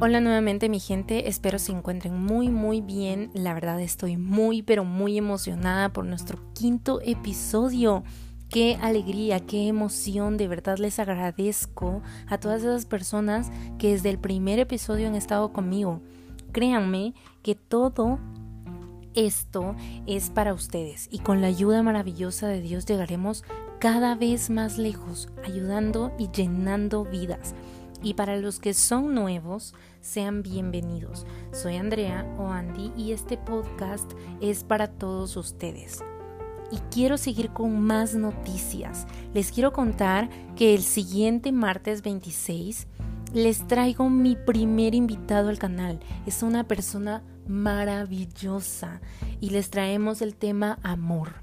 Hola nuevamente mi gente, espero se encuentren muy muy bien. La verdad estoy muy pero muy emocionada por nuestro quinto episodio. Qué alegría, qué emoción, de verdad les agradezco a todas esas personas que desde el primer episodio han estado conmigo. Créanme que todo esto es para ustedes y con la ayuda maravillosa de Dios llegaremos cada vez más lejos, ayudando y llenando vidas. Y para los que son nuevos, sean bienvenidos. Soy Andrea o Andy y este podcast es para todos ustedes. Y quiero seguir con más noticias. Les quiero contar que el siguiente martes 26 les traigo mi primer invitado al canal. Es una persona maravillosa y les traemos el tema amor.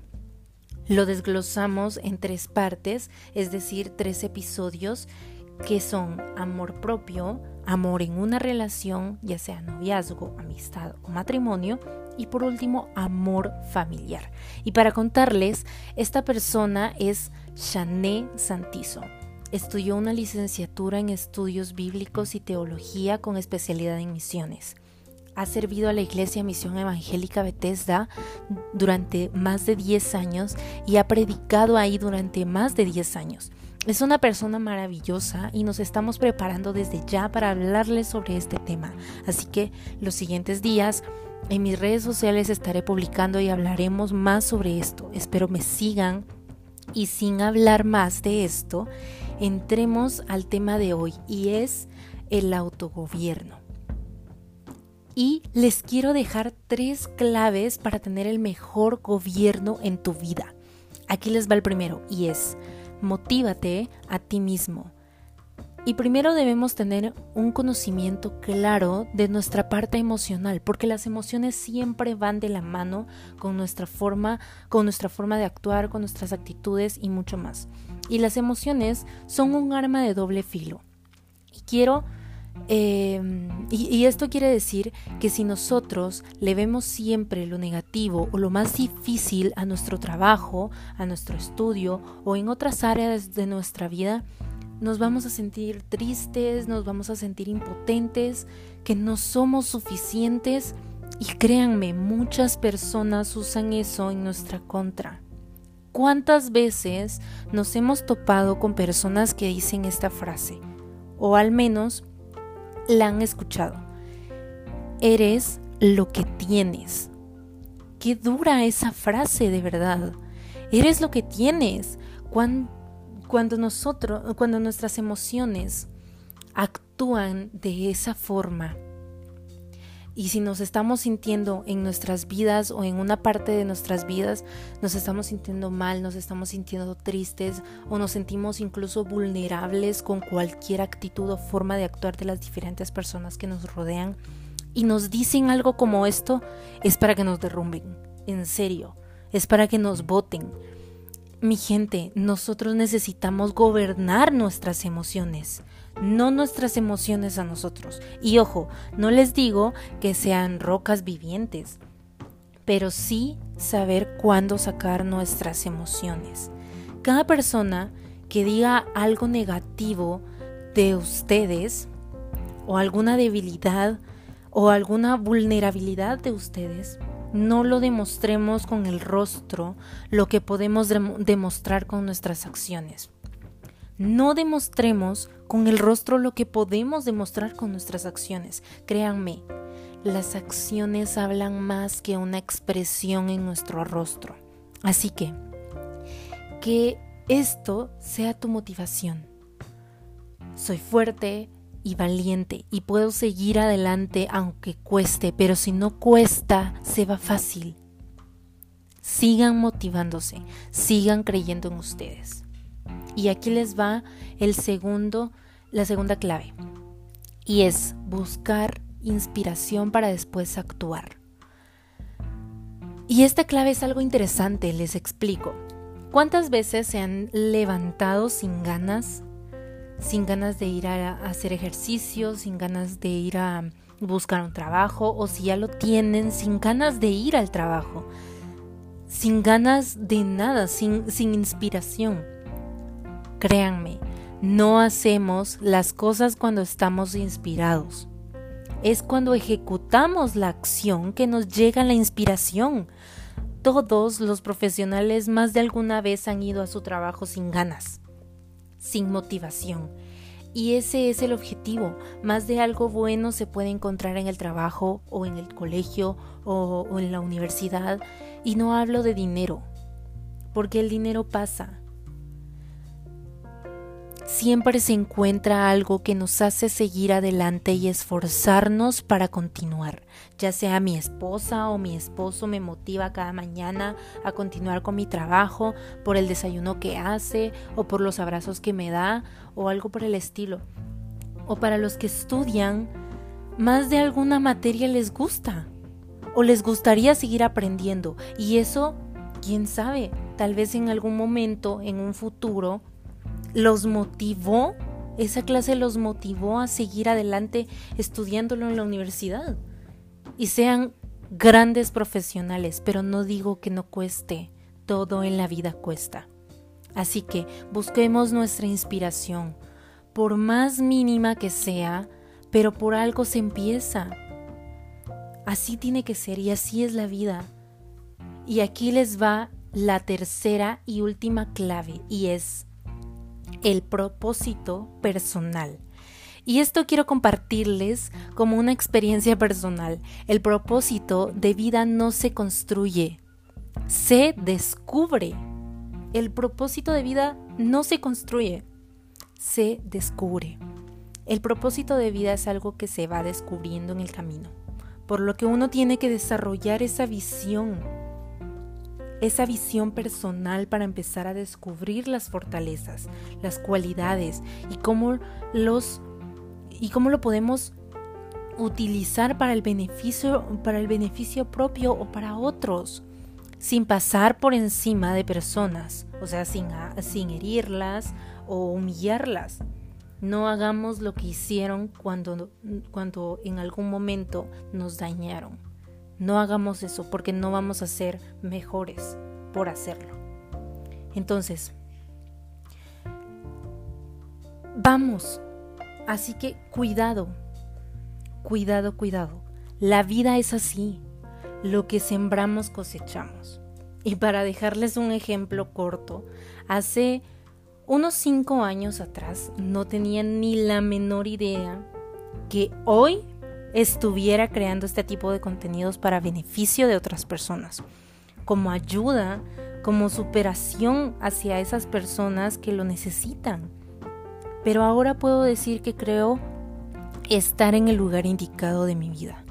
Lo desglosamos en tres partes, es decir, tres episodios que son amor propio, amor en una relación, ya sea noviazgo, amistad o matrimonio, y por último, amor familiar. Y para contarles, esta persona es Shané Santizo. Estudió una licenciatura en estudios bíblicos y teología con especialidad en misiones. Ha servido a la Iglesia Misión Evangélica Bethesda durante más de 10 años y ha predicado ahí durante más de 10 años. Es una persona maravillosa y nos estamos preparando desde ya para hablarles sobre este tema. Así que los siguientes días en mis redes sociales estaré publicando y hablaremos más sobre esto. Espero me sigan y sin hablar más de esto, entremos al tema de hoy y es el autogobierno. Y les quiero dejar tres claves para tener el mejor gobierno en tu vida. Aquí les va el primero y es motívate a ti mismo. Y primero debemos tener un conocimiento claro de nuestra parte emocional, porque las emociones siempre van de la mano con nuestra forma, con nuestra forma de actuar, con nuestras actitudes y mucho más. Y las emociones son un arma de doble filo. Y quiero Em, y, esto quiere decir que si nosotros le vemos siempre lo negativo o lo más difícil a nuestro trabajo, a nuestro estudio o en otras áreas de nuestra vida, nos vamos a sentir tristes, nos vamos a sentir impotentes, que no somos suficientes y créanme, muchas personas usan eso en nuestra contra. ¿Cuántas veces nos hemos topado con personas que dicen esta frase? O al menos la han escuchado. Eres lo que tienes. Qué dura esa frase de verdad. Eres lo que tienes. Cuando, nosotros, cuando nuestras emociones actúan de esa forma, y si nos estamos sintiendo en nuestras vidas o en una parte de nuestras vidas, nos estamos sintiendo mal, nos estamos sintiendo tristes o nos sentimos incluso vulnerables con cualquier actitud o forma de actuar de las diferentes personas que nos rodean y nos dicen algo como esto, es para que nos derrumben, en serio, es para que nos voten. Mi gente, nosotros necesitamos gobernar nuestras emociones no nuestras emociones a nosotros. Y ojo, no les digo que sean rocas vivientes, pero sí saber cuándo sacar nuestras emociones. Cada persona que diga algo negativo de ustedes o alguna debilidad o alguna vulnerabilidad de ustedes, no lo demostremos con el rostro, lo que podemos demostrar con nuestras acciones. No demostremos con el rostro lo que podemos demostrar con nuestras acciones. Créanme, las acciones hablan más que una expresión en nuestro rostro. Así que, que esto sea tu motivación. Soy fuerte y valiente y puedo seguir adelante aunque cueste, pero si no cuesta, se va fácil. Sigan motivándose, sigan creyendo en ustedes. Y aquí les va el segundo, la segunda clave. Y es buscar inspiración para después actuar. Y esta clave es algo interesante, les explico. ¿Cuántas veces se han levantado sin ganas? Sin ganas de ir a hacer ejercicio, sin ganas de ir a buscar un trabajo, o si ya lo tienen, sin ganas de ir al trabajo, sin ganas de nada, sin, sin inspiración. Créanme, no hacemos las cosas cuando estamos inspirados. Es cuando ejecutamos la acción que nos llega la inspiración. Todos los profesionales más de alguna vez han ido a su trabajo sin ganas, sin motivación. Y ese es el objetivo. Más de algo bueno se puede encontrar en el trabajo o en el colegio o, o en la universidad. Y no hablo de dinero, porque el dinero pasa siempre se encuentra algo que nos hace seguir adelante y esforzarnos para continuar. Ya sea mi esposa o mi esposo me motiva cada mañana a continuar con mi trabajo por el desayuno que hace o por los abrazos que me da o algo por el estilo. O para los que estudian, más de alguna materia les gusta o les gustaría seguir aprendiendo y eso, quién sabe, tal vez en algún momento, en un futuro, los motivó, esa clase los motivó a seguir adelante estudiándolo en la universidad y sean grandes profesionales, pero no digo que no cueste, todo en la vida cuesta. Así que busquemos nuestra inspiración, por más mínima que sea, pero por algo se empieza. Así tiene que ser y así es la vida. Y aquí les va la tercera y última clave y es el propósito personal. Y esto quiero compartirles como una experiencia personal. El propósito de vida no se construye, se descubre. El propósito de vida no se construye, se descubre. El propósito de vida es algo que se va descubriendo en el camino, por lo que uno tiene que desarrollar esa visión esa visión personal para empezar a descubrir las fortalezas, las cualidades y cómo los y cómo lo podemos utilizar para el beneficio para el beneficio propio o para otros sin pasar por encima de personas, o sea, sin, sin herirlas o humillarlas. No hagamos lo que hicieron cuando, cuando en algún momento nos dañaron. No hagamos eso porque no vamos a ser mejores por hacerlo. Entonces, vamos. Así que cuidado, cuidado, cuidado. La vida es así. Lo que sembramos cosechamos. Y para dejarles un ejemplo corto, hace unos cinco años atrás no tenía ni la menor idea que hoy estuviera creando este tipo de contenidos para beneficio de otras personas, como ayuda, como superación hacia esas personas que lo necesitan. Pero ahora puedo decir que creo estar en el lugar indicado de mi vida.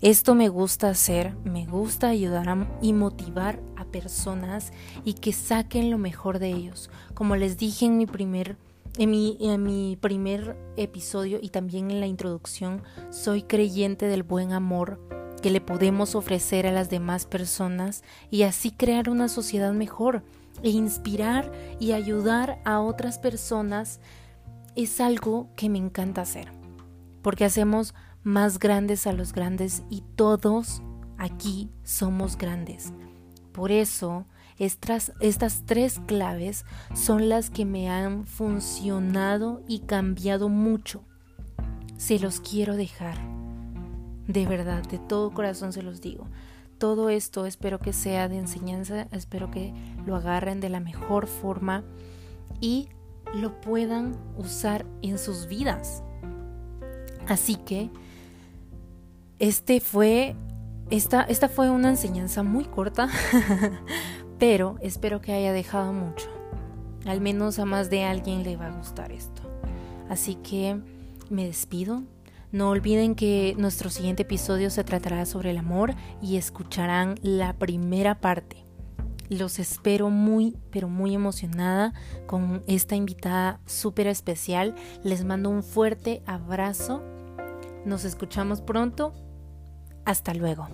Esto me gusta hacer, me gusta ayudar y motivar a personas y que saquen lo mejor de ellos. Como les dije en mi primer en mi, primer episodio y también en la introducción, soy creyente del buen amor que le podemos ofrecer a las demás personas y así crear una sociedad mejor e inspirar y ayudar a otras personas es algo que me encanta hacer, porque hacemos más grandes a los grandes y todos aquí somos grandes. Por eso estas, estas tres claves son las que me han funcionado y cambiado mucho. Se los quiero dejar. De verdad, de todo corazón se los digo. Todo esto espero que sea de enseñanza, espero que lo agarren de la mejor forma y lo puedan usar en sus vidas. Así que este fue esta, esta fue una enseñanza muy corta, pero espero que haya dejado mucho. Al menos a más de alguien le va a gustar esto. Así que me despido. No olviden que nuestro siguiente episodio se tratará sobre el amor y escucharán la primera parte. Los espero muy, pero muy emocionada con esta invitada súper especial. Les mando un fuerte abrazo. Nos escuchamos pronto. Hasta luego.